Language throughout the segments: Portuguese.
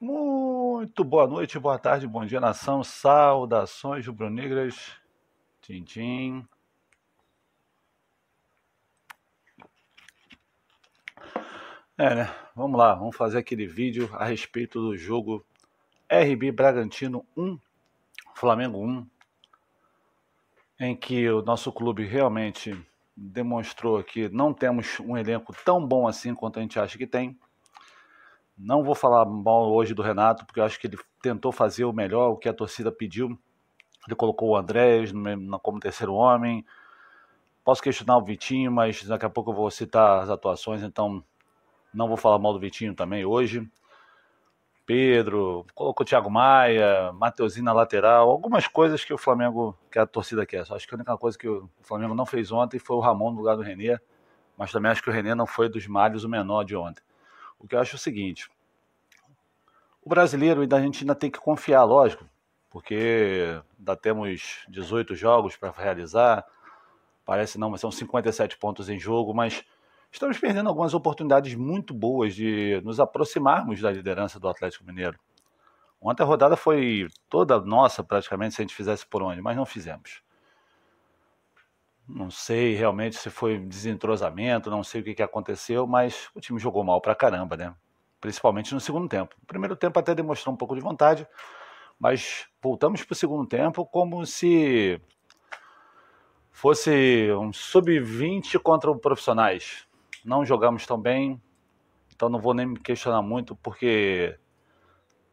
Muito boa noite, boa tarde, bom dia, nação. Saudações rubro-negras. Tintim. É, né? Vamos lá, vamos fazer aquele vídeo a respeito do jogo RB Bragantino 1, Flamengo 1, em que o nosso clube realmente demonstrou que não temos um elenco tão bom assim quanto a gente acha que tem. Não vou falar mal hoje do Renato, porque eu acho que ele tentou fazer o melhor, o que a torcida pediu. Ele colocou o Andrés como terceiro homem. Posso questionar o Vitinho, mas daqui a pouco eu vou citar as atuações, então não vou falar mal do Vitinho também hoje. Pedro, colocou o Thiago Maia, Mateuzinho na lateral, algumas coisas que o Flamengo, que a torcida quer. Só acho que a única coisa que o Flamengo não fez ontem foi o Ramon no lugar do Renê, mas também acho que o Renê não foi dos males o menor de ontem. O que eu acho é o seguinte: o brasileiro e da Argentina tem que confiar, lógico, porque ainda temos 18 jogos para realizar, parece não, mas são 57 pontos em jogo, mas estamos perdendo algumas oportunidades muito boas de nos aproximarmos da liderança do Atlético Mineiro. Ontem a rodada foi toda nossa, praticamente, se a gente fizesse por onde, mas não fizemos. Não sei realmente se foi desentrosamento, não sei o que, que aconteceu, mas o time jogou mal pra caramba, né? Principalmente no segundo tempo. O primeiro tempo até demonstrou um pouco de vontade, mas voltamos para o segundo tempo como se fosse um sub-20 contra profissionais não jogamos tão bem, então não vou nem me questionar muito, porque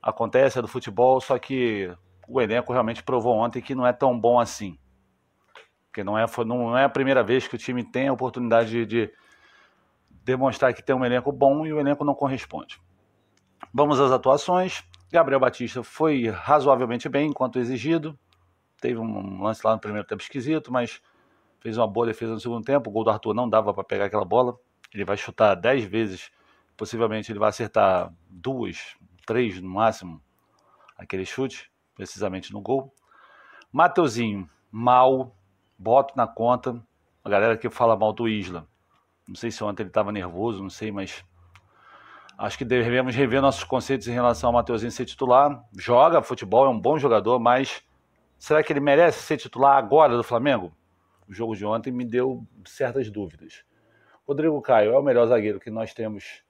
acontece, é do futebol, só que o elenco realmente provou ontem que não é tão bom assim. Porque não é, não é a primeira vez que o time tem a oportunidade de, de demonstrar que tem um elenco bom e o elenco não corresponde. Vamos às atuações. Gabriel Batista foi razoavelmente bem enquanto exigido. Teve um lance lá no primeiro tempo esquisito, mas fez uma boa defesa no segundo tempo. O gol do Arthur não dava para pegar aquela bola. Ele vai chutar 10 vezes, possivelmente ele vai acertar duas, três no máximo, aquele chute, precisamente no gol. Mateuzinho, mal, boto na conta. A galera que fala mal do Isla. Não sei se ontem ele estava nervoso, não sei, mas acho que devemos rever nossos conceitos em relação ao Mateuzinho ser titular. Joga futebol, é um bom jogador, mas será que ele merece ser titular agora do Flamengo? O jogo de ontem me deu certas dúvidas. Rodrigo Caio é o melhor zagueiro que nós temos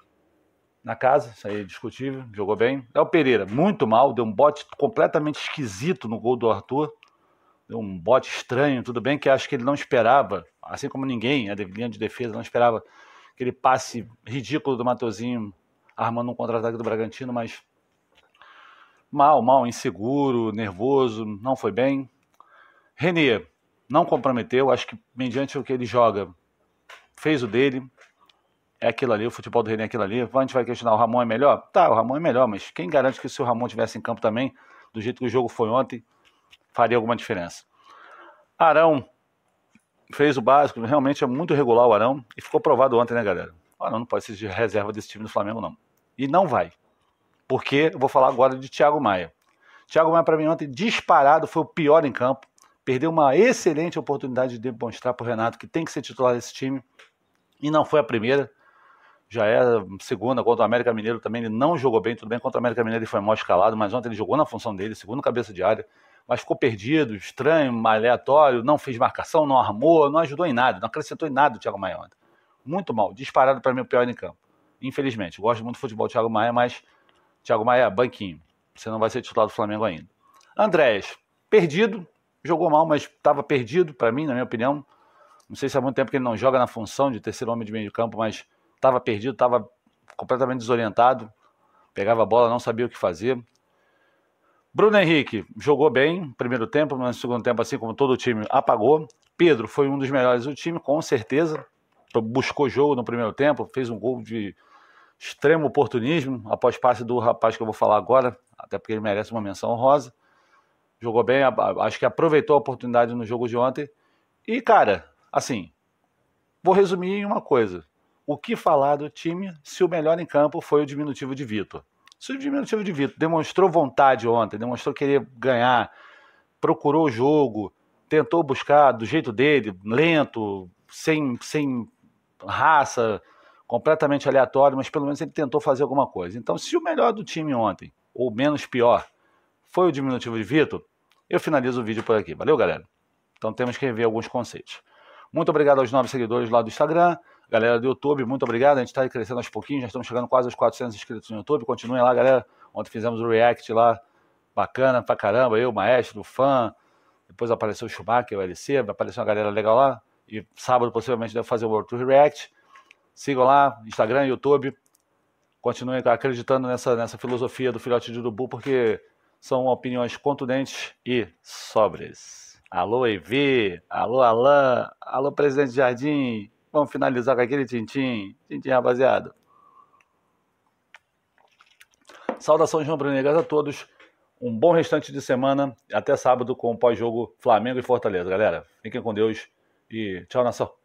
na casa, isso aí é discutível, jogou bem. Léo Pereira, muito mal, deu um bote completamente esquisito no gol do Arthur. Um bote estranho, tudo bem que acho que ele não esperava, assim como ninguém, a linha de defesa não esperava aquele passe ridículo do Matozinho armando um contra-ataque do Bragantino, mas mal, mal, inseguro, nervoso, não foi bem. Renê não comprometeu, acho que mediante o que ele joga, fez o dele, é aquilo ali, o futebol do René é aquilo ali. A gente vai questionar, o Ramon é melhor? Tá, o Ramon é melhor, mas quem garante que se o Ramon tivesse em campo também, do jeito que o jogo foi ontem, faria alguma diferença? Arão fez o básico, realmente é muito regular o Arão, e ficou provado ontem, né, galera? O Arão não pode ser de reserva desse time do Flamengo, não. E não vai. Porque eu vou falar agora de Thiago Maia. Thiago Maia, para mim, ontem, disparado, foi o pior em campo. Perdeu uma excelente oportunidade de demonstrar para o Renato que tem que ser titular desse time e não foi a primeira. Já é a segunda contra o América Mineiro também. Ele não jogou bem, tudo bem. Contra o América Mineiro ele foi mal escalado, mas ontem ele jogou na função dele, segundo cabeça de área. Mas ficou perdido, estranho, aleatório, não fez marcação, não armou, não ajudou em nada, não acrescentou em nada o Thiago Maia ontem. Muito mal, disparado para mim o pior em campo. Infelizmente, gosto muito do futebol do Thiago Maia, mas Thiago Maia, banquinho. Você não vai ser titular do Flamengo ainda. Andrés, perdido, jogou mal, mas estava perdido para mim, na minha opinião. Não sei se há muito tempo que ele não joga na função de terceiro homem de meio de campo, mas estava perdido, estava completamente desorientado. Pegava a bola, não sabia o que fazer. Bruno Henrique jogou bem primeiro tempo, mas no segundo tempo, assim como todo o time, apagou. Pedro foi um dos melhores do time, com certeza. Buscou jogo no primeiro tempo, fez um gol de extremo oportunismo, após passe do rapaz que eu vou falar agora, até porque ele merece uma menção honrosa. Jogou bem, acho que aproveitou a oportunidade no jogo de ontem. E, cara, Assim, vou resumir em uma coisa. O que falar do time se o melhor em campo foi o diminutivo de Vitor? Se o diminutivo de Vitor demonstrou vontade ontem, demonstrou querer ganhar, procurou o jogo, tentou buscar do jeito dele, lento, sem, sem raça, completamente aleatório, mas pelo menos ele tentou fazer alguma coisa. Então, se o melhor do time ontem ou menos pior foi o diminutivo de Vitor, eu finalizo o vídeo por aqui. Valeu, galera? Então temos que rever alguns conceitos. Muito obrigado aos novos seguidores lá do Instagram, galera do YouTube, muito obrigado. A gente está crescendo aos pouquinhos, já estamos chegando quase aos 400 inscritos no YouTube. Continuem lá, galera. Ontem fizemos o React lá, bacana pra caramba. Eu, Maestro, fã. Depois apareceu o Schumacher, o LC, apareceu uma galera legal lá. E sábado possivelmente deve fazer o World Tour React. Sigam lá, Instagram, YouTube. Continuem acreditando nessa, nessa filosofia do filhote de urubu, porque são opiniões contundentes e sóbrias. Alô, Evi, alô, Alain, alô, presidente Jardim. Vamos finalizar com aquele tintim. Tintim, rapaziada. Saudações rubro-negras a todos. Um bom restante de semana. Até sábado com o pós-jogo Flamengo e Fortaleza, galera. Fiquem com Deus e tchau, nação.